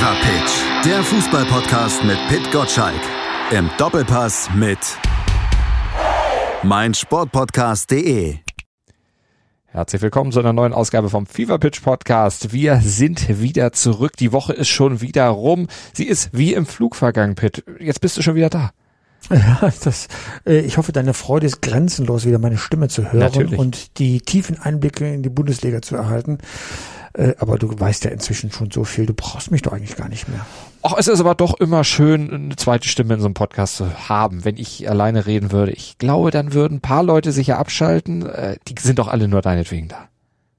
Fever Pitch, der Fußballpodcast mit Pit Gottschalk. Im Doppelpass mit meinsportpodcast.de. Herzlich willkommen zu einer neuen Ausgabe vom Fever Pitch Podcast. Wir sind wieder zurück. Die Woche ist schon wieder rum. Sie ist wie im Flug vergangen, Pitt. Jetzt bist du schon wieder da. Ja, das, äh, ich hoffe, deine Freude ist grenzenlos, wieder meine Stimme zu hören Natürlich. und die tiefen Einblicke in die Bundesliga zu erhalten. Äh, aber du weißt ja inzwischen schon so viel, du brauchst mich doch eigentlich gar nicht mehr. Ach, es ist aber doch immer schön, eine zweite Stimme in so einem Podcast zu haben. Wenn ich alleine reden würde, ich glaube, dann würden ein paar Leute sicher abschalten. Äh, Die sind doch alle nur deinetwegen da.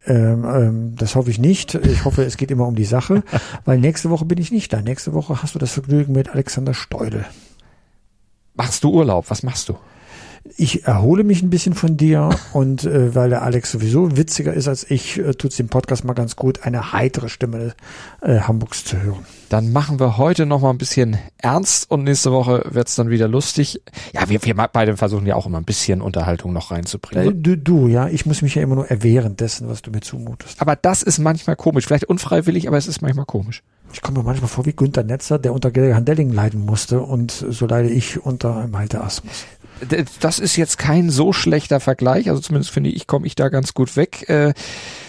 Ähm, ähm, das hoffe ich nicht. Ich hoffe, es geht immer um die Sache, weil nächste Woche bin ich nicht da. Nächste Woche hast du das Vergnügen mit Alexander Steudel. Machst du Urlaub? Was machst du? Ich erhole mich ein bisschen von dir und äh, weil der Alex sowieso witziger ist als ich, äh, tut es dem Podcast mal ganz gut, eine heitere Stimme äh, Hamburgs zu hören. Dann machen wir heute noch mal ein bisschen ernst und nächste Woche wird's dann wieder lustig. Ja, wir, wir beide versuchen ja auch immer ein bisschen Unterhaltung noch Äh, reinzubringen. du, du, ja, ich muss mich ja immer nur erwehren dessen, was du mir zumutest. Aber das ist manchmal komisch. Vielleicht unfreiwillig, aber es ist manchmal komisch. Ich komme mir manchmal vor wie Günter Netzer, der unter Gerhard Delling leiden musste und so leide ich unter Malte Asmus. Das ist jetzt kein so schlechter Vergleich, also zumindest finde ich, komme ich da ganz gut weg. Äh,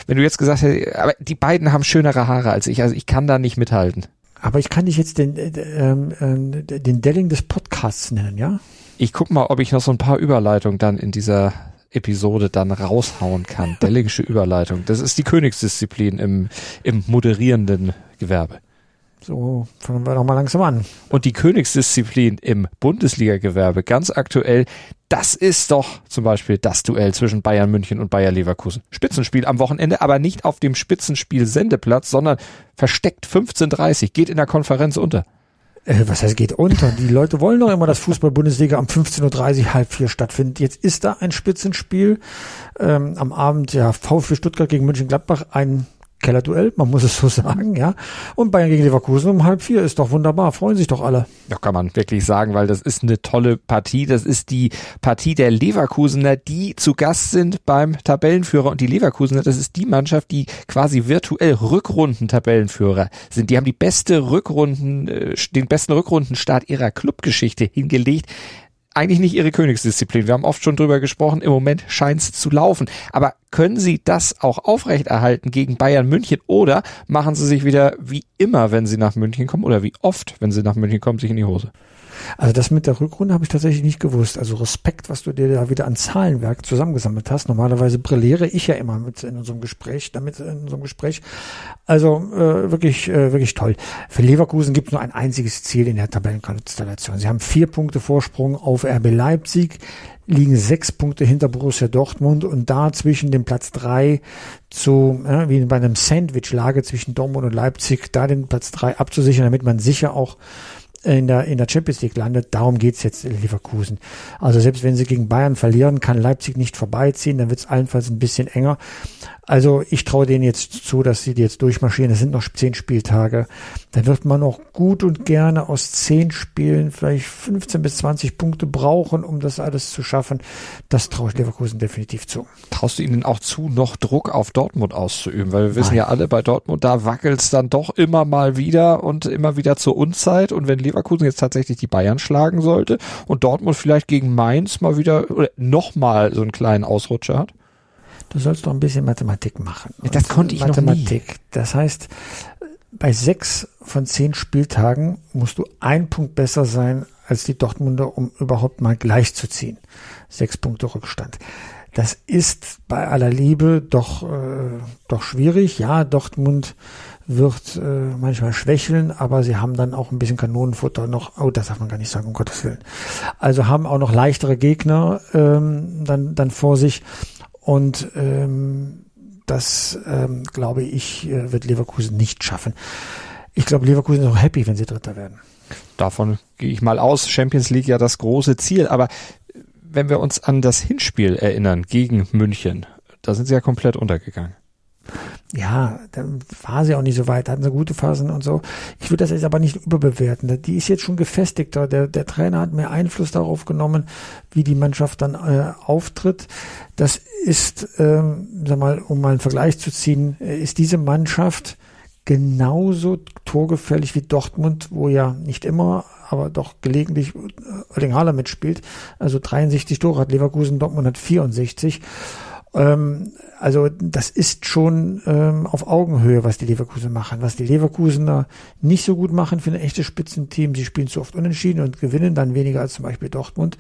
wenn du jetzt gesagt hättest, aber die beiden haben schönere Haare als ich, also ich kann da nicht mithalten. Aber ich kann dich jetzt den, äh, ähm, ähm, den Delling des Podcasts nennen, ja? Ich guck mal, ob ich noch so ein paar Überleitungen dann in dieser Episode dann raushauen kann. Dellingische Überleitung. Das ist die Königsdisziplin im, im moderierenden Gewerbe. So, fangen wir doch mal langsam an. Und die Königsdisziplin im Bundesliga-Gewerbe, ganz aktuell, das ist doch zum Beispiel das Duell zwischen Bayern München und Bayer Leverkusen. Spitzenspiel am Wochenende, aber nicht auf dem Spitzenspiel-Sendeplatz, sondern versteckt 15.30 geht in der Konferenz unter. Äh, was heißt, geht unter? Die Leute wollen doch immer, dass Fußball-Bundesliga um 15.30 Uhr halb vier stattfindet. Jetzt ist da ein Spitzenspiel. Ähm, am Abend, ja, VfB Stuttgart gegen München-Gladbach, ein Kellerduell, man muss es so sagen, ja. Und Bayern gegen Leverkusen um halb vier ist doch wunderbar, freuen sich doch alle. Ja, kann man wirklich sagen, weil das ist eine tolle Partie. Das ist die Partie der Leverkusener, die zu Gast sind beim Tabellenführer. Und die Leverkusener, das ist die Mannschaft, die quasi virtuell Rückrunden-Tabellenführer sind. Die haben die beste Rückrunden, äh, den besten Rückrundenstart ihrer Clubgeschichte hingelegt. Eigentlich nicht ihre Königsdisziplin. Wir haben oft schon drüber gesprochen. Im Moment scheint es zu laufen. Aber können sie das auch aufrechterhalten gegen Bayern München oder machen sie sich wieder wie immer, wenn sie nach München kommen oder wie oft, wenn sie nach München kommen, sich in die Hose? Also das mit der Rückrunde habe ich tatsächlich nicht gewusst. Also Respekt, was du dir da wieder an Zahlenwerk zusammengesammelt hast. Normalerweise brilliere ich ja immer mit in unserem Gespräch, damit in unserem Gespräch. Also äh, wirklich, äh, wirklich toll. Für Leverkusen gibt es nur ein einziges Ziel in der Tabellenkonstellation. Sie haben vier Punkte Vorsprung auf RB Leipzig, liegen sechs Punkte hinter Borussia Dortmund und da zwischen dem Platz drei zu, äh, wie bei einem Sandwich-Lage zwischen Dortmund und Leipzig, da den Platz drei abzusichern, damit man sicher auch in der, in der Champions League landet. Darum geht's jetzt in Leverkusen. Also selbst wenn sie gegen Bayern verlieren, kann Leipzig nicht vorbeiziehen, dann wird's allenfalls ein bisschen enger. Also ich traue denen jetzt zu, dass sie die jetzt durchmarschieren. Es sind noch zehn Spieltage. Da wird man auch gut und gerne aus zehn Spielen vielleicht 15 bis 20 Punkte brauchen, um das alles zu schaffen. Das traue ich Leverkusen definitiv zu. Traust du ihnen auch zu, noch Druck auf Dortmund auszuüben? Weil wir wissen Nein. ja alle, bei Dortmund, da wackelt's dann doch immer mal wieder und immer wieder zur Unzeit. Und wenn Leverkusen jetzt tatsächlich die Bayern schlagen sollte und Dortmund vielleicht gegen Mainz mal wieder oder nochmal so einen kleinen Ausrutscher hat? Du sollst doch ein bisschen Mathematik machen. Ja, das Und konnte ich noch Mathematik. Das heißt, bei sechs von zehn Spieltagen musst du ein Punkt besser sein als die Dortmunder, um überhaupt mal gleich zu ziehen. Sechs Punkte Rückstand. Das ist bei aller Liebe doch, äh, doch schwierig. Ja, Dortmund wird äh, manchmal schwächeln, aber sie haben dann auch ein bisschen Kanonenfutter noch. Oh, das darf man gar nicht sagen, um Gottes Willen. Also haben auch noch leichtere Gegner ähm, dann, dann vor sich. Und ähm, das, ähm, glaube ich, äh, wird Leverkusen nicht schaffen. Ich glaube, Leverkusen ist auch happy, wenn sie Dritter werden. Davon gehe ich mal aus. Champions League ja das große Ziel. Aber wenn wir uns an das Hinspiel erinnern gegen München, da sind sie ja komplett untergegangen. Ja, dann war sie auch nicht so weit, hatten sie gute Phasen und so. Ich würde das jetzt aber nicht überbewerten. Die ist jetzt schon gefestigter. Der, der Trainer hat mehr Einfluss darauf genommen, wie die Mannschaft dann äh, auftritt. Das ist, ähm, sag mal, um mal einen Vergleich zu ziehen, äh, ist diese Mannschaft genauso torgefährlich wie Dortmund, wo ja nicht immer, aber doch gelegentlich Erling Haaland mitspielt. Also 63 Tore hat Leverkusen, Dortmund hat 64. Ähm, also das ist schon ähm, auf Augenhöhe, was die Leverkusen machen. Was die Leverkusener nicht so gut machen für ein echtes Spitzenteam, sie spielen zu oft unentschieden und gewinnen dann weniger als zum Beispiel Dortmund.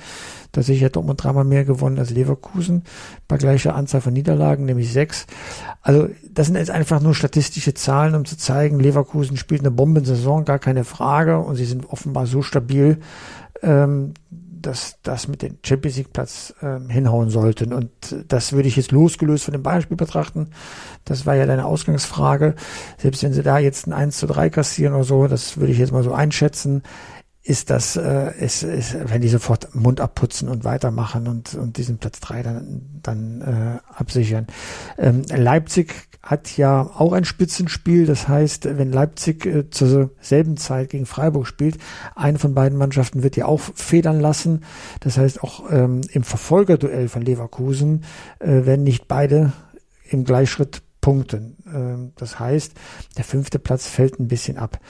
Da sehe ich ja Dortmund dreimal mehr gewonnen als Leverkusen bei gleicher Anzahl von Niederlagen, nämlich sechs. Also das sind jetzt einfach nur statistische Zahlen, um zu zeigen, Leverkusen spielt eine Bombensaison, gar keine Frage und sie sind offenbar so stabil, ähm, dass das mit dem Champions League Platz ähm, hinhauen sollten. Und das würde ich jetzt losgelöst von dem Beispiel betrachten. Das war ja deine Ausgangsfrage. Selbst wenn sie da jetzt ein 1 zu 3 kassieren oder so, das würde ich jetzt mal so einschätzen, ist das, äh, ist, ist, wenn die sofort Mund abputzen und weitermachen und, und diesen Platz 3 dann, dann äh, absichern. Ähm, Leipzig hat ja auch ein Spitzenspiel. Das heißt, wenn Leipzig äh, zur selben Zeit gegen Freiburg spielt, eine von beiden Mannschaften wird ja auch federn lassen. Das heißt, auch ähm, im Verfolgerduell von Leverkusen äh, werden nicht beide im Gleichschritt punkten. Ähm, das heißt, der fünfte Platz fällt ein bisschen ab.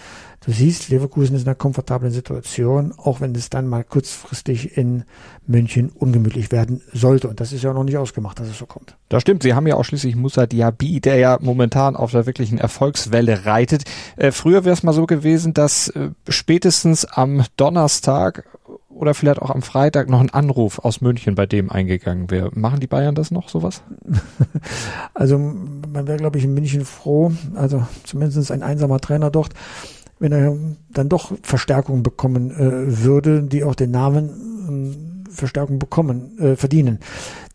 Du siehst, Leverkusen ist in einer komfortablen Situation, auch wenn es dann mal kurzfristig in München ungemütlich werden sollte. Und das ist ja noch nicht ausgemacht, dass es so kommt. Das stimmt. Sie haben ja auch schließlich Musa Diaby, der ja momentan auf der wirklichen Erfolgswelle reitet. Äh, früher wäre es mal so gewesen, dass äh, spätestens am Donnerstag oder vielleicht auch am Freitag noch ein Anruf aus München bei dem eingegangen wäre. Machen die Bayern das noch, sowas? Also man wäre, glaube ich, in München froh, also zumindest ein einsamer Trainer dort, wenn er dann doch Verstärkung bekommen äh, würde, die auch den Namen äh, Verstärkung bekommen, äh, verdienen.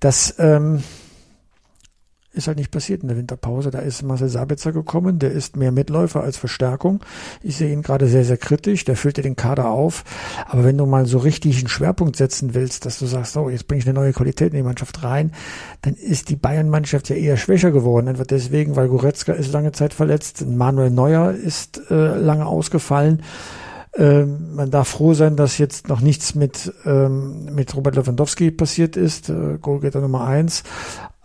Das ähm, ist halt nicht passiert in der Winterpause. Da ist Marcel Sabitzer gekommen, der ist mehr Mitläufer als Verstärkung. Ich sehe ihn gerade sehr, sehr kritisch, der füllt dir den Kader auf. Aber wenn du mal so richtig einen Schwerpunkt setzen willst, dass du sagst, so, jetzt bringe ich eine neue Qualität in die Mannschaft rein, dann ist die Bayern-Mannschaft ja eher schwächer geworden. Einfach deswegen, weil Goretzka ist lange Zeit verletzt, Manuel Neuer ist äh, lange ausgefallen. Ähm, man darf froh sein, dass jetzt noch nichts mit, ähm, mit Robert Lewandowski passiert ist, äh, Goalgetter Nummer eins.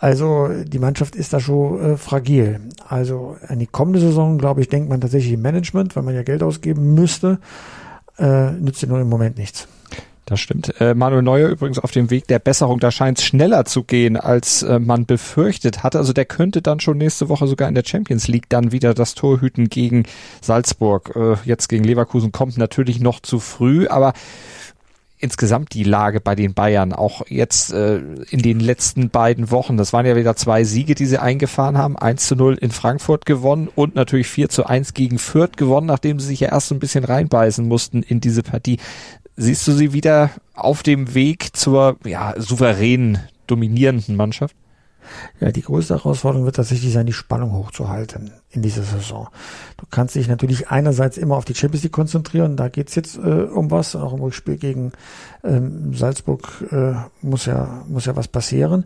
Also die Mannschaft ist da schon äh, fragil. Also an die kommende Saison, glaube ich, denkt man tatsächlich im Management, weil man ja Geld ausgeben müsste, äh, nützt dir nur im Moment nichts. Das stimmt. Äh, Manuel Neuer übrigens auf dem Weg der Besserung. Da scheint es schneller zu gehen, als äh, man befürchtet hatte. Also der könnte dann schon nächste Woche sogar in der Champions League dann wieder das Torhüten gegen Salzburg. Äh, jetzt gegen Leverkusen kommt natürlich noch zu früh, aber insgesamt die Lage bei den Bayern, auch jetzt äh, in den letzten beiden Wochen. Das waren ja wieder zwei Siege, die sie eingefahren haben. 1 zu 0 in Frankfurt gewonnen und natürlich 4 zu 1 gegen Fürth gewonnen, nachdem sie sich ja erst so ein bisschen reinbeißen mussten in diese Partie. Siehst du sie wieder auf dem Weg zur ja, souveränen, dominierenden Mannschaft? Ja, die größte Herausforderung wird tatsächlich sein, die Spannung hochzuhalten in dieser Saison. Du kannst dich natürlich einerseits immer auf die Champions League konzentrieren, da geht's jetzt äh, um was, auch im Rückspiel gegen ähm, Salzburg äh, muss ja muss ja was passieren.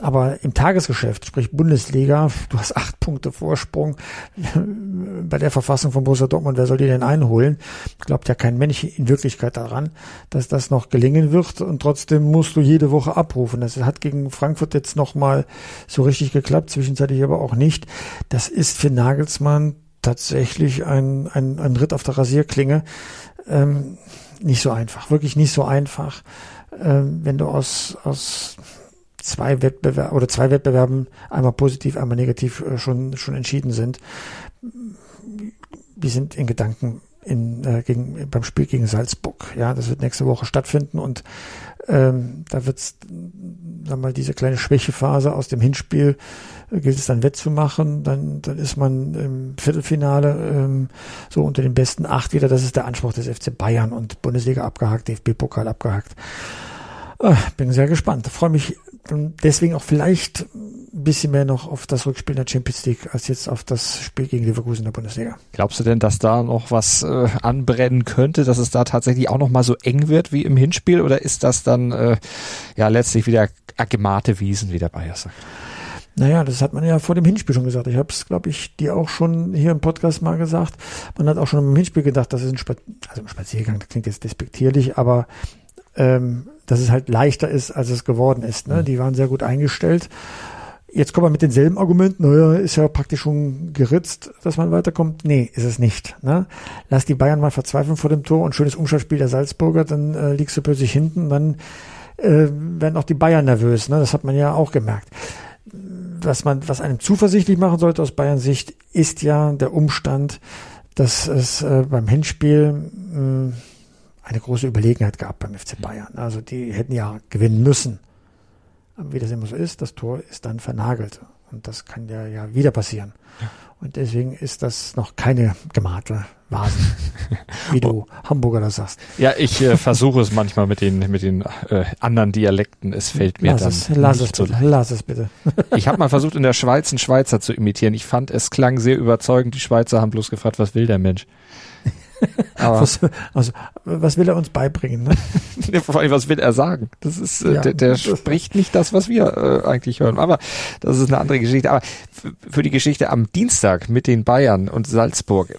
Aber im Tagesgeschäft, sprich Bundesliga, du hast acht Punkte Vorsprung bei der Verfassung von Borussia Dortmund, wer soll die denn einholen? Glaubt ja kein Mensch in Wirklichkeit daran, dass das noch gelingen wird und trotzdem musst du jede Woche abrufen. Das hat gegen Frankfurt jetzt nochmal so richtig geklappt, zwischenzeitlich aber auch nicht. Das ist für Nagelsmann tatsächlich ein, ein, ein Ritt auf der Rasierklinge. Ähm, nicht so einfach, wirklich nicht so einfach, ähm, wenn du aus, aus zwei Wettbewerben oder zwei Wettbewerben einmal positiv, einmal negativ äh, schon, schon entschieden sind. Wir sind in Gedanken in, äh, gegen, beim Spiel gegen Salzburg. Ja, das wird nächste Woche stattfinden und ähm, da wird es, mal, diese kleine Schwächephase aus dem Hinspiel äh, gilt es dann wettzumachen. Dann, dann ist man im Viertelfinale ähm, so unter den besten acht wieder. Das ist der Anspruch des FC Bayern und Bundesliga abgehakt, DFB-Pokal abgehakt. Äh, bin sehr gespannt. Freue mich deswegen auch vielleicht ein bisschen mehr noch auf das Rückspiel in der Champions League als jetzt auf das Spiel gegen Leverkusen in der Bundesliga. Glaubst du denn, dass da noch was äh, anbrennen könnte, dass es da tatsächlich auch noch mal so eng wird wie im Hinspiel oder ist das dann äh, ja letztlich wieder gemate Wiesen, wie der Bayer sagt? Naja, das hat man ja vor dem Hinspiel schon gesagt. Ich habe es, glaube ich, dir auch schon hier im Podcast mal gesagt. Man hat auch schon im Hinspiel gedacht, dass es ein, Spa also ein Spaziergang, das klingt jetzt despektierlich, aber ähm, dass es halt leichter ist, als es geworden ist. Ne? Mhm. Die waren sehr gut eingestellt. Jetzt kommen wir mit denselben Argumenten, naja, ist ja praktisch schon geritzt, dass man weiterkommt. Nee, ist es nicht. Ne? Lass die Bayern mal verzweifeln vor dem Tor und schönes Umschaltspiel der Salzburger, dann äh, liegst du plötzlich hinten, dann äh, werden auch die Bayern nervös. Ne? Das hat man ja auch gemerkt. Was man, was einem zuversichtlich machen sollte aus Bayern Sicht, ist ja der Umstand, dass es äh, beim Hinspiel mh, eine große Überlegenheit gab beim FC Bayern. Also die hätten ja gewinnen müssen wie das immer so ist, das Tor ist dann vernagelt. Und das kann ja, ja wieder passieren. Ja. Und deswegen ist das noch keine gemalte Vase, wie du Hamburger das sagst. Ja, ich äh, versuche es manchmal mit den, mit den äh, anderen Dialekten. Es fällt mir lass dann es, lass es, bitte, lass es bitte. ich habe mal versucht, in der Schweiz einen Schweizer zu imitieren. Ich fand, es klang sehr überzeugend. Die Schweizer haben bloß gefragt, was will der Mensch? was, also, was will er uns beibringen? Ne? Vor allem, was will er sagen? Das ist, äh, ja, der, der spricht nicht das, was wir äh, eigentlich hören. Aber das ist eine andere Geschichte. Aber für die Geschichte am Dienstag mit den Bayern und Salzburg,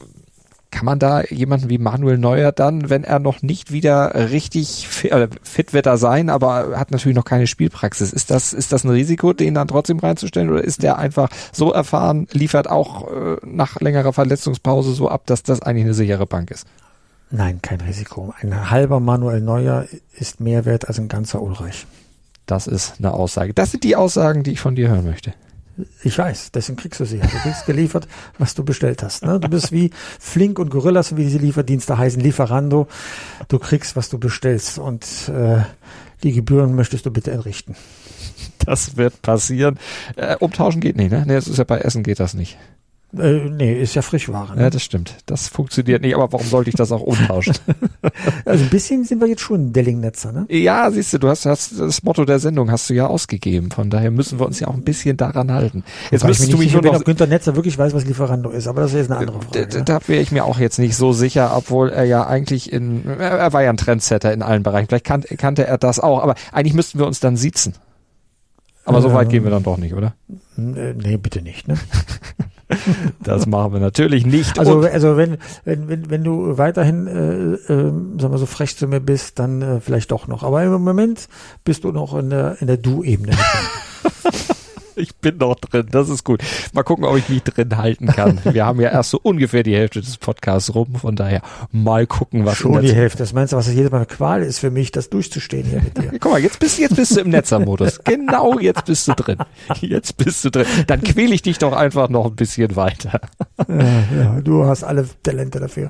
kann man da jemanden wie Manuel Neuer dann, wenn er noch nicht wieder richtig fit, äh, fit wird er sein, aber hat natürlich noch keine Spielpraxis. Ist das, ist das ein Risiko, den dann trotzdem reinzustellen oder ist der einfach so erfahren, liefert auch äh, nach längerer Verletzungspause so ab, dass das eigentlich eine sichere Bank ist? Nein, kein Risiko. Ein halber Manuel Neuer ist mehr wert als ein ganzer Ulreich. Das ist eine Aussage. Das sind die Aussagen, die ich von dir hören möchte. Ich weiß, deswegen kriegst du sie. Du kriegst geliefert, was du bestellt hast. Ne? Du bist wie Flink und Gorillas, wie diese Lieferdienste heißen, Lieferando. Du kriegst, was du bestellst und äh, die Gebühren möchtest du bitte entrichten. Das wird passieren. Äh, umtauschen geht nicht, ne? Nee, das ist ja bei Essen geht das nicht. Äh, nee, ist ja Frischware. Ne? Ja, das stimmt. Das funktioniert nicht, aber warum sollte ich das auch umtauschen? also ein bisschen sind wir jetzt schon Delling-Netzer, ne? Ja, siehst du, du hast, hast das Motto der Sendung hast du ja ausgegeben. Von daher müssen wir uns ja auch ein bisschen daran halten. Jetzt müsstest du mich nur noch... Ob Günther Netzer wirklich weiß, was Lieferando ist, aber das ist jetzt eine andere Frage. Da, da wäre ich mir auch jetzt nicht so sicher, obwohl er ja eigentlich in, er war ja ein Trendsetter in allen Bereichen. Vielleicht kan kannte er das auch, aber eigentlich müssten wir uns dann siezen. Aber so weit gehen wir dann doch nicht, oder? Äh, nee, bitte nicht, ne? Das machen wir natürlich nicht. Also, also wenn, wenn, wenn, wenn du weiterhin, äh, äh, sagen wir so frech zu mir bist, dann äh, vielleicht doch noch. Aber im Moment bist du noch in der, in der Du-Ebene. ich bin noch drin, das ist gut. Mal gucken, ob ich mich drin halten kann. Wir haben ja erst so ungefähr die Hälfte des Podcasts rum, von daher mal gucken, was Schon die Hälfte. Das meinst du, was das jedes Mal eine Qual ist für mich, das durchzustehen hier mit dir? Guck mal, jetzt bist, jetzt bist du im Netzermodus. Genau, jetzt bist du drin. Jetzt bist du drin. Dann quäle ich dich doch einfach noch ein bisschen weiter. Ja, ja, du hast alle Talente dafür.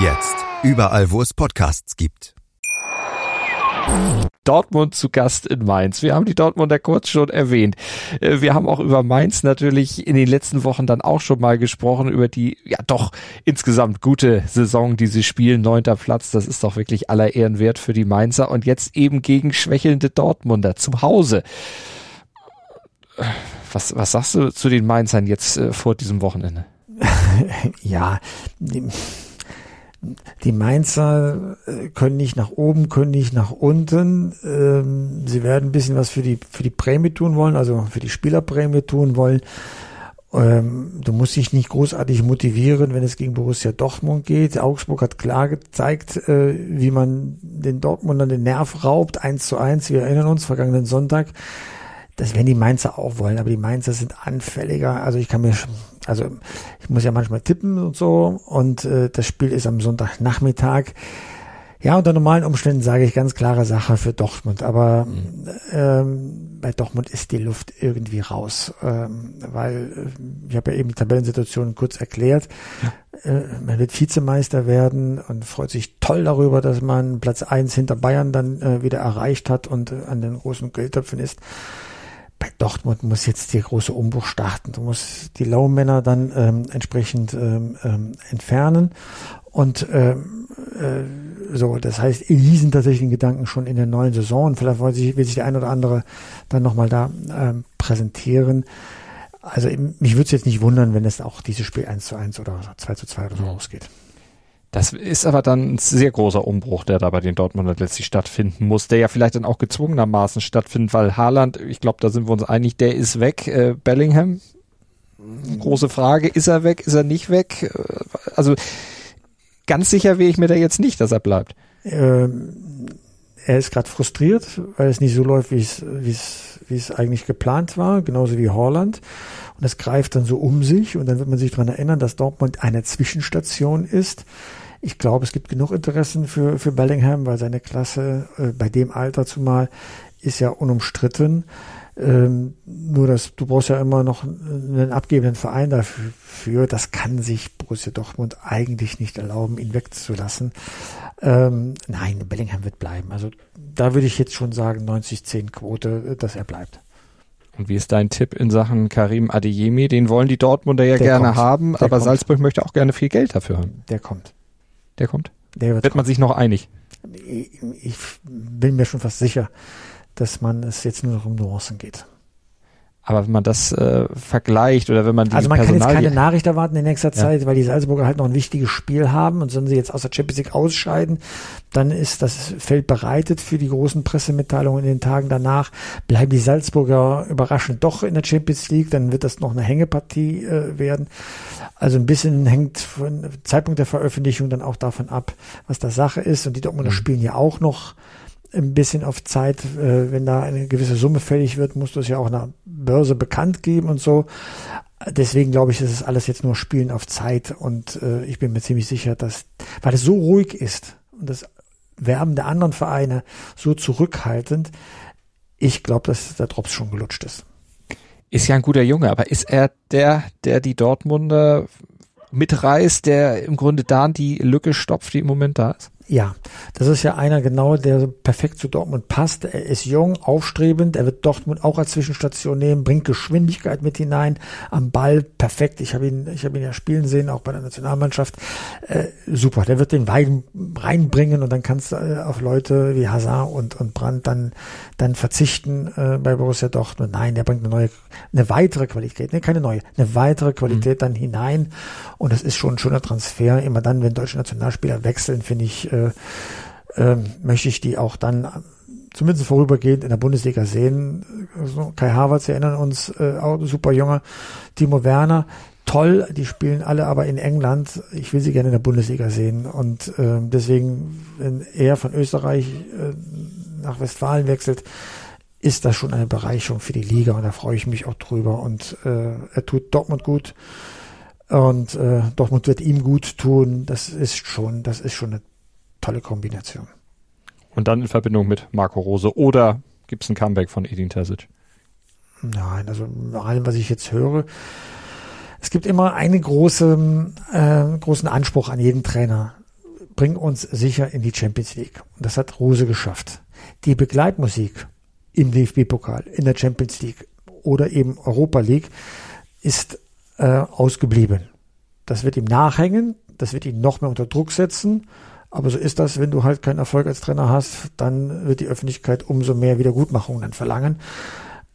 Jetzt. Überall, wo es Podcasts gibt. Dortmund zu Gast in Mainz. Wir haben die Dortmunder kurz schon erwähnt. Äh, wir haben auch über Mainz natürlich in den letzten Wochen dann auch schon mal gesprochen, über die ja doch insgesamt gute Saison, die sie spielen. Neunter Platz, das ist doch wirklich aller Ehren wert für die Mainzer und jetzt eben gegen schwächelnde Dortmunder zu Hause. Was, was sagst du zu den Mainzern jetzt äh, vor diesem Wochenende? ja, die Mainzer äh, können nicht nach oben, können nicht nach unten. Ähm, sie werden ein bisschen was für die, für die Prämie tun wollen, also für die Spielerprämie tun wollen. Ähm, du musst dich nicht großartig motivieren, wenn es gegen Borussia Dortmund geht. Augsburg hat klar gezeigt, äh, wie man den Dortmundern den Nerv raubt, eins zu eins. Wir erinnern uns, vergangenen Sonntag. Das werden die Mainzer auch wollen, aber die Mainzer sind anfälliger. Also ich kann mir, also ich muss ja manchmal tippen und so und äh, das Spiel ist am Sonntagnachmittag. Ja, unter normalen Umständen sage ich ganz klare Sache für Dortmund, aber mhm. ähm, bei Dortmund ist die Luft irgendwie raus, ähm, weil äh, ich habe ja eben die Tabellensituation kurz erklärt. Ja. Äh, man wird Vizemeister werden und freut sich toll darüber, dass man Platz eins hinter Bayern dann äh, wieder erreicht hat und äh, an den großen Geldtöpfen ist Dortmund muss jetzt der große Umbruch starten. Du musst die Low-Männer dann ähm, entsprechend ähm, ähm, entfernen und ähm, äh, So, das heißt, die sind tatsächlich in Gedanken schon in der neuen Saison. Vielleicht will sich, will sich der ein oder andere dann nochmal da ähm, präsentieren. Also mich würde es jetzt nicht wundern, wenn es auch dieses Spiel 1 zu 1 oder 2 zu 2 oder so ausgeht. Das ist aber dann ein sehr großer Umbruch, der da bei den Dortmundern letztlich stattfinden muss, der ja vielleicht dann auch gezwungenermaßen stattfindet, weil Haaland, ich glaube, da sind wir uns einig, der ist weg. Äh, Bellingham, große Frage, ist er weg, ist er nicht weg? Äh, also ganz sicher wäre ich mir da jetzt nicht, dass er bleibt. Ähm, er ist gerade frustriert, weil es nicht so läuft, wie es, wie es, eigentlich geplant war, genauso wie Holland. Und es greift dann so um sich und dann wird man sich daran erinnern, dass Dortmund eine Zwischenstation ist ich glaube, es gibt genug Interessen für, für Bellingham, weil seine Klasse äh, bei dem Alter zumal ist ja unumstritten. Ähm, nur dass du brauchst ja immer noch einen abgebenden Verein dafür. Das kann sich Borussia Dortmund eigentlich nicht erlauben, ihn wegzulassen. Ähm, nein, Bellingham wird bleiben. Also da würde ich jetzt schon sagen 90-10 Quote, dass er bleibt. Und wie ist dein Tipp in Sachen Karim Adeyemi? Den wollen die Dortmunder ja Der gerne kommt. haben, Der aber kommt. Salzburg möchte auch gerne viel Geld dafür haben. Der kommt der kommt? Der wird, wird man sich noch einig? Ich, ich bin mir schon fast sicher, dass man es jetzt nur noch um Nuancen geht. Aber wenn man das äh, vergleicht oder wenn man die Also man Personal kann jetzt keine Nachricht erwarten in nächster Zeit, ja. weil die Salzburger halt noch ein wichtiges Spiel haben und sollen sie jetzt aus der Champions League ausscheiden, dann ist das Feld bereitet für die großen Pressemitteilungen in den Tagen danach. Bleiben die Salzburger überraschend doch in der Champions League, dann wird das noch eine Hängepartie äh, werden. Also ein bisschen hängt von Zeitpunkt der Veröffentlichung dann auch davon ab, was da Sache ist. Und die Dortmunder mhm. spielen ja auch noch ein bisschen auf Zeit, äh, wenn da eine gewisse Summe fällig wird, muss das ja auch einer Börse bekannt geben und so. Deswegen glaube ich, ist es alles jetzt nur Spielen auf Zeit und äh, ich bin mir ziemlich sicher, dass, weil es so ruhig ist und das Werben der anderen Vereine so zurückhaltend, ich glaube, dass der Drops schon gelutscht ist. Ist ja ein guter Junge, aber ist er der, der die Dortmunder mitreißt, der im Grunde da die Lücke stopft, die im Moment da ist? Ja, das ist ja einer genau, der perfekt zu Dortmund passt. Er ist jung, aufstrebend, er wird Dortmund auch als Zwischenstation nehmen, bringt Geschwindigkeit mit hinein am Ball, perfekt. Ich habe ihn, ich habe ihn ja spielen sehen, auch bei der Nationalmannschaft. Äh, super, der wird den Wein reinbringen und dann kannst du äh, auf Leute wie Hazard und und Brandt dann dann verzichten äh, bei Borussia Dortmund. Nein, der bringt eine neue, eine weitere Qualität, ne, keine neue, eine weitere Qualität mhm. dann hinein und das ist schon ein schöner Transfer. Immer dann, wenn deutsche Nationalspieler wechseln, finde ich äh, äh, möchte ich die auch dann zumindest vorübergehend in der Bundesliga sehen. Also Kai Havertz, erinnern uns, äh, auch super junger Timo Werner, toll, die spielen alle aber in England. Ich will sie gerne in der Bundesliga sehen und äh, deswegen, wenn er von Österreich äh, nach Westfalen wechselt, ist das schon eine Bereicherung für die Liga und da freue ich mich auch drüber und äh, er tut Dortmund gut und äh, Dortmund wird ihm gut tun. Das ist schon, das ist schon eine tolle Kombination. Und dann in Verbindung mit Marco Rose oder gibt es ein Comeback von Edin Terzic? Nein, also nach allem, was ich jetzt höre, es gibt immer einen großen, äh, großen Anspruch an jeden Trainer. Bring uns sicher in die Champions League. Und das hat Rose geschafft. Die Begleitmusik im DFB-Pokal, in der Champions League oder eben Europa League ist äh, ausgeblieben. Das wird ihm nachhängen, das wird ihn noch mehr unter Druck setzen aber so ist das, wenn du halt keinen Erfolg als Trainer hast, dann wird die Öffentlichkeit umso mehr Wiedergutmachungen dann verlangen.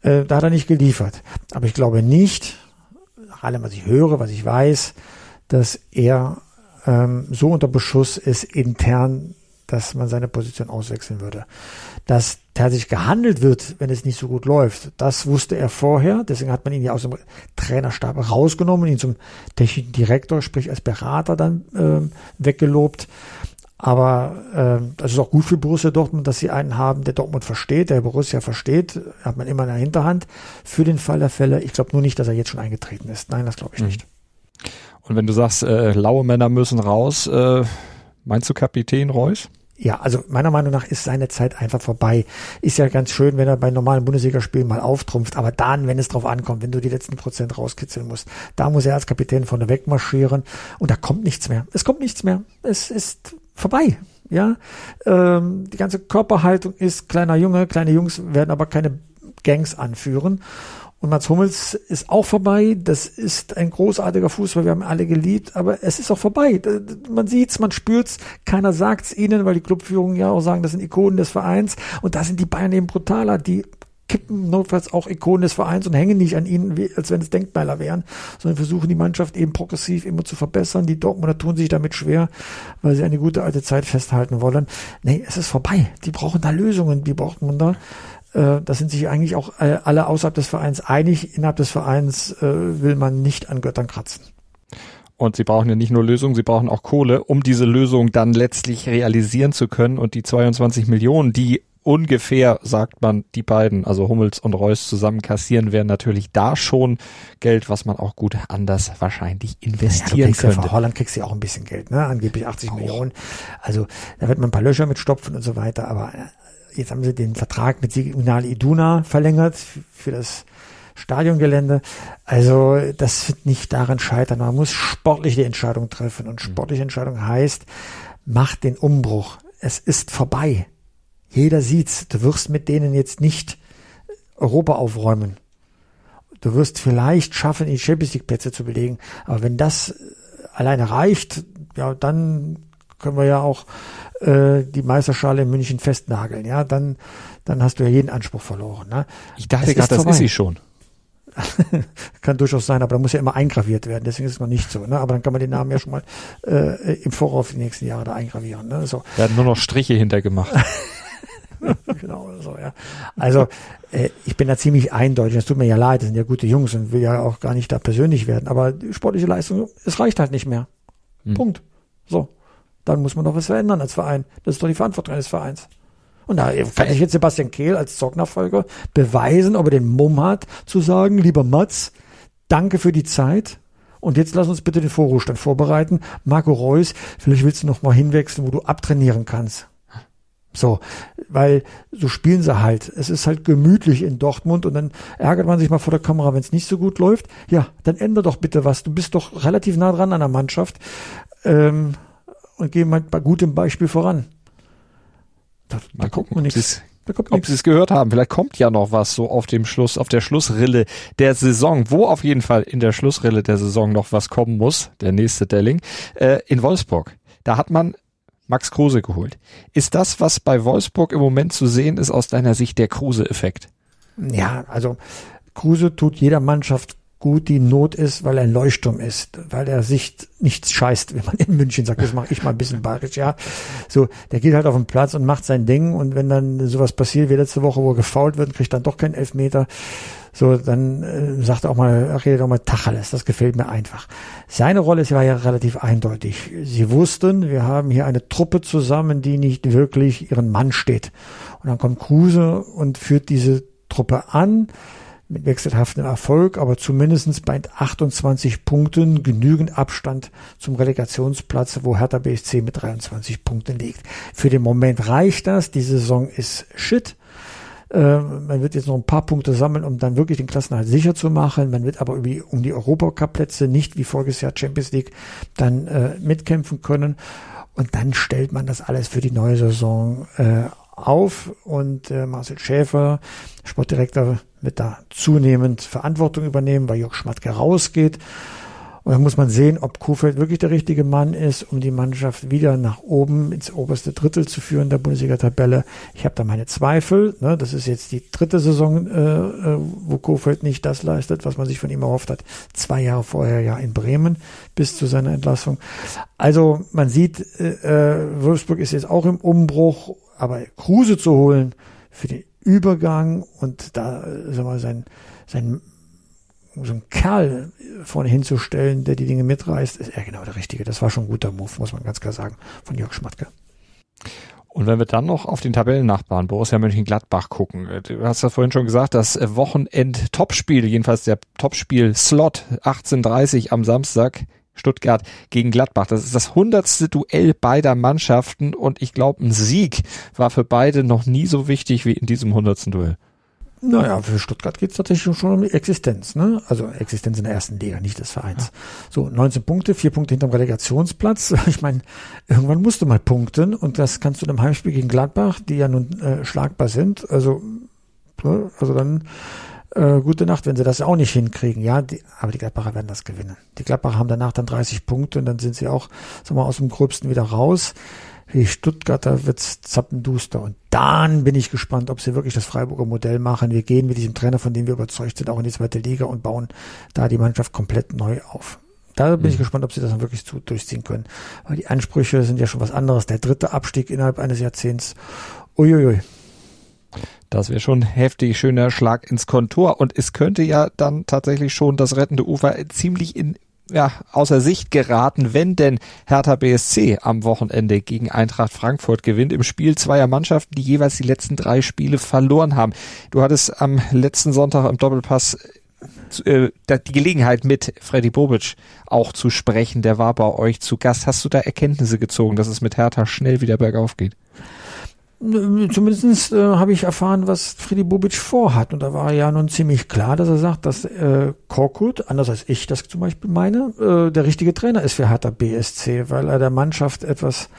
Äh, da hat er nicht geliefert. Aber ich glaube nicht, nach allem, was ich höre, was ich weiß, dass er ähm, so unter Beschuss ist intern, dass man seine Position auswechseln würde. Dass tatsächlich gehandelt wird, wenn es nicht so gut läuft, das wusste er vorher. Deswegen hat man ihn ja aus dem Trainerstab rausgenommen, ihn zum technischen Direktor, sprich als Berater dann äh, weggelobt. Aber äh, das ist auch gut für Borussia Dortmund, dass sie einen haben, der Dortmund versteht, der Borussia versteht, hat man immer in der Hinterhand für den Fall der Fälle. Ich glaube nur nicht, dass er jetzt schon eingetreten ist. Nein, das glaube ich mhm. nicht. Und wenn du sagst, äh, laue Männer müssen raus, äh, meinst du Kapitän Reus? Ja, also meiner Meinung nach ist seine Zeit einfach vorbei. Ist ja ganz schön, wenn er bei normalen Bundesligaspielen mal auftrumpft, aber dann, wenn es drauf ankommt, wenn du die letzten Prozent rauskitzeln musst, da muss er als Kapitän vorne wegmarschieren und da kommt nichts mehr. Es kommt nichts mehr. Es ist vorbei. Ja, ähm, die ganze Körperhaltung ist kleiner Junge, kleine Jungs werden aber keine Gangs anführen. Und Mats Hummels ist auch vorbei. Das ist ein großartiger Fußball. Wir haben alle geliebt, aber es ist auch vorbei. Man sieht's, man spürt's. Keiner sagt's ihnen, weil die Clubführungen ja auch sagen, das sind Ikonen des Vereins. Und da sind die Bayern eben brutaler. Die kippen notfalls auch Ikonen des Vereins und hängen nicht an ihnen, als wenn es Denkmäler wären, sondern versuchen die Mannschaft eben progressiv immer zu verbessern. Die Dortmunder tun sich damit schwer, weil sie eine gute alte Zeit festhalten wollen. Nee, es ist vorbei. Die brauchen da Lösungen, die Dortmunder. Äh, da sind sich eigentlich auch äh, alle außerhalb des Vereins einig. Innerhalb des Vereins äh, will man nicht an Göttern kratzen. Und sie brauchen ja nicht nur Lösungen, sie brauchen auch Kohle, um diese Lösung dann letztlich realisieren zu können. Und die 22 Millionen, die ungefähr, sagt man, die beiden, also Hummels und Reus zusammen kassieren, wären natürlich da schon Geld, was man auch gut anders wahrscheinlich investieren ja, könnte. Ja, Holland kriegst du ja auch ein bisschen Geld, ne? Angeblich 80 auch. Millionen. Also da wird man ein paar Löcher mit stopfen und so weiter, aber Jetzt haben sie den Vertrag mit Signal Iduna verlängert für das Stadiongelände. Also das wird nicht daran scheitern. Man muss sportlich die Entscheidung treffen. Und sportliche Entscheidung heißt, mach den Umbruch. Es ist vorbei. Jeder sieht's. Du wirst mit denen jetzt nicht Europa aufräumen. Du wirst vielleicht schaffen, die Champions League Plätze zu belegen. Aber wenn das alleine reicht, ja, dann können wir ja auch äh, die Meisterschale in München festnageln, ja, dann, dann hast du ja jeden Anspruch verloren. Ne? Ich dachte gerade, das ist sie schon. kann durchaus sein, aber da muss ja immer eingraviert werden, deswegen ist es noch nicht so. Ne? Aber dann kann man den Namen ja schon mal äh, im Voraus die nächsten Jahre da eingravieren. Ne? So. Werden nur noch Striche hintergemacht. genau, so, ja. Also, äh, ich bin da ziemlich eindeutig. Es tut mir ja leid, das sind ja gute Jungs und will ja auch gar nicht da persönlich werden. Aber die sportliche Leistung, es reicht halt nicht mehr. Hm. Punkt. So dann muss man doch was verändern als Verein. Das ist doch die Verantwortung eines Vereins. Und da kann ich jetzt Sebastian Kehl als Zocknachfolger beweisen, ob er den Mumm hat, zu sagen, lieber Mats, danke für die Zeit. Und jetzt lass uns bitte den Vorruhestand vorbereiten. Marco Reus, vielleicht willst du noch mal hinwechseln, wo du abtrainieren kannst. So, weil so spielen sie halt. Es ist halt gemütlich in Dortmund und dann ärgert man sich mal vor der Kamera, wenn es nicht so gut läuft. Ja, dann ändere doch bitte was. Du bist doch relativ nah dran an der Mannschaft. Ähm, und gehen mal bei gutem Beispiel voran. Da, mal da gucken, ob Sie ob Sie es gehört haben. Vielleicht kommt ja noch was so auf dem Schluss, auf der Schlussrille der Saison, wo auf jeden Fall in der Schlussrille der Saison noch was kommen muss, der nächste Delling, äh, in Wolfsburg. Da hat man Max Kruse geholt. Ist das, was bei Wolfsburg im Moment zu sehen ist, aus deiner Sicht der Kruse-Effekt? Ja, also Kruse tut jeder Mannschaft gut die Not ist, weil er ein Leuchtturm ist, weil er sich nichts scheißt, wenn man in München sagt, das mache ich mal ein bisschen bayerisch, ja. So, der geht halt auf den Platz und macht sein Ding und wenn dann sowas passiert wie letzte Woche, wo er gefault wird, kriegt dann doch keinen Elfmeter, so, dann äh, sagt er auch mal, redet auch mal Tacheles, das gefällt mir einfach. Seine Rolle war ja relativ eindeutig. Sie wussten, wir haben hier eine Truppe zusammen, die nicht wirklich ihren Mann steht. Und dann kommt Kruse und führt diese Truppe an, mit wechselhaftem Erfolg, aber zumindestens bei 28 Punkten genügend Abstand zum Relegationsplatz, wo Hertha BSC mit 23 Punkten liegt. Für den Moment reicht das. Die Saison ist shit. Äh, man wird jetzt noch ein paar Punkte sammeln, um dann wirklich den Klassenhalt sicher zu machen. Man wird aber um die Europacup-Plätze nicht wie voriges Jahr Champions League dann äh, mitkämpfen können. Und dann stellt man das alles für die neue Saison äh, auf und äh, Marcel Schäfer, Sportdirektor, wird da zunehmend Verantwortung übernehmen, weil Jörg Schmatke rausgeht. Und dann muss man sehen, ob Kofeld wirklich der richtige Mann ist, um die Mannschaft wieder nach oben ins oberste Drittel zu führen der Bundesliga-Tabelle. Ich habe da meine Zweifel. Ne? Das ist jetzt die dritte Saison, äh, äh, wo Kofeld nicht das leistet, was man sich von ihm erhofft hat. Zwei Jahre vorher ja in Bremen bis zu seiner Entlassung. Also man sieht, äh, äh Wolfsburg ist jetzt auch im Umbruch aber Kruse zu holen für den Übergang und da sag mal, sein, sein so ein Kerl vorne hinzustellen, der die Dinge mitreißt, ist er genau der Richtige. Das war schon ein guter Move, muss man ganz klar sagen, von Jörg Schmatke. Und wenn wir dann noch auf den Tabellennachbarn Borussia Mönchengladbach gucken, äh, du hast ja vorhin schon gesagt, das Wochenend-Topspiel, jedenfalls der Topspiel-Slot 18.30 am Samstag Stuttgart gegen Gladbach. Das ist das hundertste Duell beider Mannschaften und ich glaube, ein Sieg war für beide noch nie so wichtig wie in diesem hundertsten Duell. Naja, für Stuttgart geht es tatsächlich schon um die Existenz, ne? Also Existenz in der ersten Liga, nicht des Vereins. Ja. So, 19 Punkte, vier Punkte hinterm Relegationsplatz. Ich meine, irgendwann musst du mal punkten und das kannst du in einem Heimspiel gegen Gladbach, die ja nun äh, schlagbar sind. Also, ne? also dann äh, gute Nacht, wenn sie das auch nicht hinkriegen. Ja, die, aber die Gladbacher werden das gewinnen. Die Gladbacher haben danach dann 30 Punkte und dann sind sie auch, sagen wir mal, aus dem Gröbsten wieder raus. Die Stuttgarter wird's zappenduster. Und dann bin ich gespannt, ob sie wirklich das Freiburger Modell machen. Wir gehen mit diesem Trainer, von dem wir überzeugt sind, auch in die zweite Liga und bauen da die Mannschaft komplett neu auf. Da bin mhm. ich gespannt, ob sie das dann wirklich zu, durchziehen können. Weil die Ansprüche sind ja schon was anderes. Der dritte Abstieg innerhalb eines Jahrzehnts. Uiuiui. Das wäre schon heftig schöner Schlag ins Kontor. Und es könnte ja dann tatsächlich schon das rettende Ufer ziemlich in ja, außer Sicht geraten, wenn denn Hertha BSC am Wochenende gegen Eintracht Frankfurt gewinnt im Spiel zweier Mannschaften, die jeweils die letzten drei Spiele verloren haben. Du hattest am letzten Sonntag im Doppelpass äh, die Gelegenheit mit Freddy Bobic auch zu sprechen. Der war bei euch zu Gast. Hast du da Erkenntnisse gezogen, dass es mit Hertha schnell wieder bergauf geht? Zumindest äh, habe ich erfahren, was Freddy Bobic vorhat. Und da war ja nun ziemlich klar, dass er sagt, dass äh, Korkut, anders als ich das zum Beispiel meine, äh, der richtige Trainer ist für Hertha BSC, weil er der Mannschaft etwas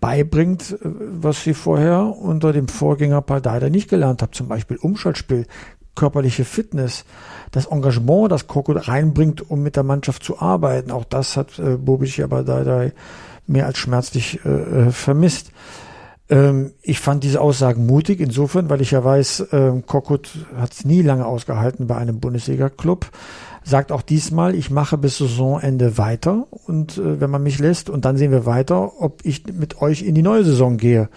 beibringt, äh, was sie vorher unter dem Vorgänger Paldada nicht gelernt hat. Zum Beispiel Umschaltspiel, körperliche Fitness, das Engagement, das Korkut reinbringt, um mit der Mannschaft zu arbeiten. Auch das hat äh, Bobic ja Paldada mehr als schmerzlich äh, äh vermisst. Ähm, ich fand diese Aussagen mutig, insofern, weil ich ja weiß, ähm, Korkut hat es nie lange ausgehalten bei einem Bundesliga-Club. Sagt auch diesmal, ich mache bis Saisonende weiter und äh, wenn man mich lässt und dann sehen wir weiter, ob ich mit euch in die neue Saison gehe.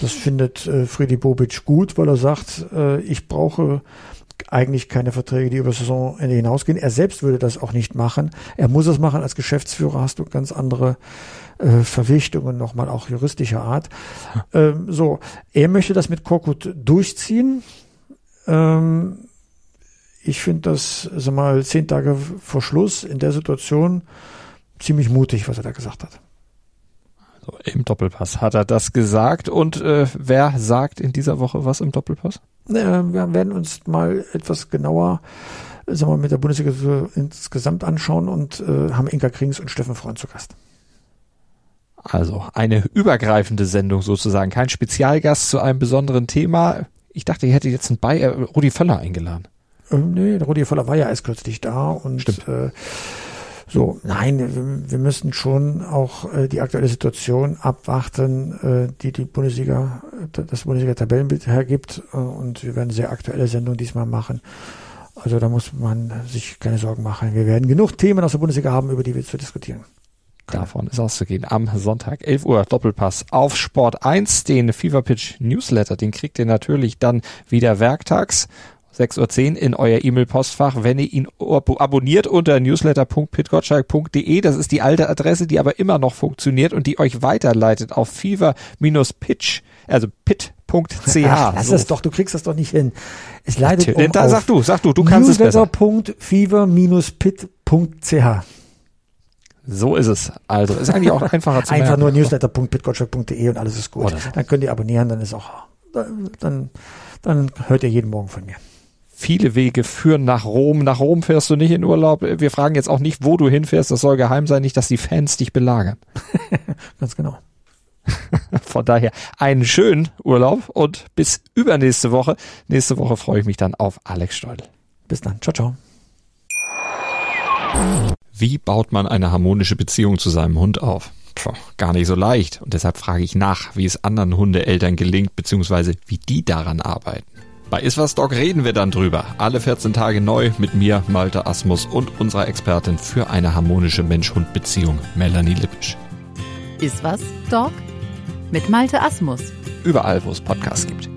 Das findet äh, Friedi Bobic gut, weil er sagt, äh, ich brauche eigentlich keine Verträge, die über Saisonende hinausgehen. Er selbst würde das auch nicht machen. Er muss es machen. Als Geschäftsführer hast du ganz andere äh, Verpflichtungen, nochmal auch juristischer Art. Ähm, so, er möchte das mit Korkut durchziehen. Ähm, ich finde das, sag mal, zehn Tage vor Schluss in der Situation ziemlich mutig, was er da gesagt hat. Also Im Doppelpass hat er das gesagt. Und äh, wer sagt in dieser Woche was im Doppelpass? Äh, wir werden uns mal etwas genauer sagen wir, mit der Bundesliga insgesamt anschauen und äh, haben Inka Krings und Steffen Freund zu Gast. Also eine übergreifende Sendung sozusagen, kein Spezialgast zu einem besonderen Thema. Ich dachte, ihr hättet jetzt einen Bayer, äh, Rudi Völler eingeladen. Ähm, nee, Rudi Völler war ja erst kürzlich da und Stimmt. Äh, so, nein, wir, wir müssen schon auch äh, die aktuelle Situation abwarten, äh, die die Bundesliga, das Bundesliga-Tabellenbild hergibt. Äh, und wir werden sehr aktuelle Sendungen diesmal machen. Also da muss man sich keine Sorgen machen. Wir werden genug Themen aus der Bundesliga haben, über die wir zu diskutieren. Davon ist auszugehen. Am Sonntag 11 Uhr Doppelpass auf Sport 1. Den Fever Pitch Newsletter, den kriegt ihr natürlich dann wieder werktags. 6.10 Uhr in euer E-Mail-Postfach, wenn ihr ihn abonniert unter newsletter.pitgottschalk.de. Das ist die alte Adresse, die aber immer noch funktioniert und die euch weiterleitet auf fever-pitch, also pit.ch. Lass so. es doch, du kriegst das doch nicht hin. Es leitet um da, sag du, sag du, du kannst es besser. Newsletter.fever-pit.ch. So ist es. Also ist eigentlich auch einfacher zu Einfach nur newsletter.bitgottschalk.de und alles ist gut. So. Dann könnt ihr abonnieren, dann ist auch, dann, dann hört ihr jeden Morgen von mir. Viele Wege führen nach Rom. Nach Rom fährst du nicht in Urlaub. Wir fragen jetzt auch nicht, wo du hinfährst. Das soll geheim sein, nicht, dass die Fans dich belagern. Ganz genau. Von daher einen schönen Urlaub und bis übernächste Woche. Nächste Woche freue ich mich dann auf Alex Steudel. Bis dann. Ciao, ciao. Wie baut man eine harmonische Beziehung zu seinem Hund auf? Puh, gar nicht so leicht. Und deshalb frage ich nach, wie es anderen Hundeeltern gelingt, beziehungsweise wie die daran arbeiten. Bei Iswas Dog reden wir dann drüber. Alle 14 Tage neu mit mir, Malte Asmus und unserer Expertin für eine harmonische Mensch-Hund-Beziehung, Melanie Lippisch. Iswas Dog? Mit Malte Asmus. Überall, wo es Podcasts gibt.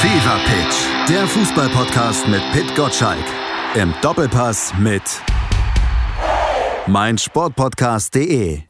Fever Pitch, der Fußballpodcast mit Pit Gottschalk. Im Doppelpass mit meinsportpodcast.de.